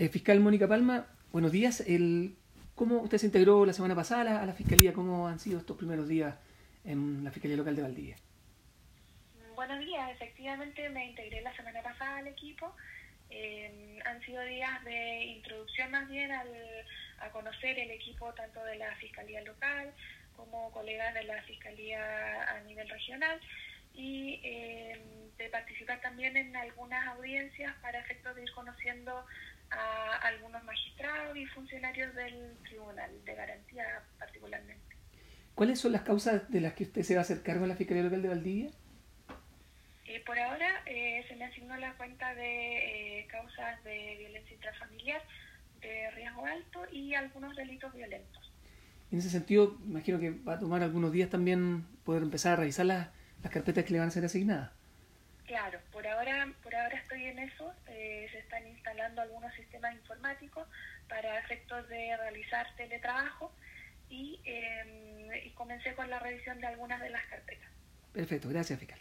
Eh, fiscal Mónica Palma, buenos días. ¿Cómo usted se integró la semana pasada a la, Fiscalía? ¿Cómo han sido estos primeros días en la Fiscalía Local de Valdivia? Buenos días, efectivamente me integré la semana pasada al equipo. Eh, han sido días de introducción más bien al, a conocer el equipo tanto de la Fiscalía Local como colegas de la Fiscalía a nivel regional y eh, de participar también en algunas audiencias para efectos de ir conociendo a algunos magistrados y funcionarios del tribunal, de garantía particularmente. ¿Cuáles son las causas de las que usted se va a hacer cargo en la Fiscalía Local de Valdivia? Eh, por ahora eh, se me asignó la cuenta de eh, causas de violencia intrafamiliar, de riesgo alto y algunos delitos violentos. En ese sentido, imagino que va a tomar algunos días también poder empezar a revisar las, las carpetas que le van a ser asignadas. Claro, por ahora, por ahora estoy en eso. Eh, se instalando algunos sistemas informáticos para efectos de realizar teletrabajo y, eh, y comencé con la revisión de algunas de las carpetas. Perfecto, gracias, fiscal.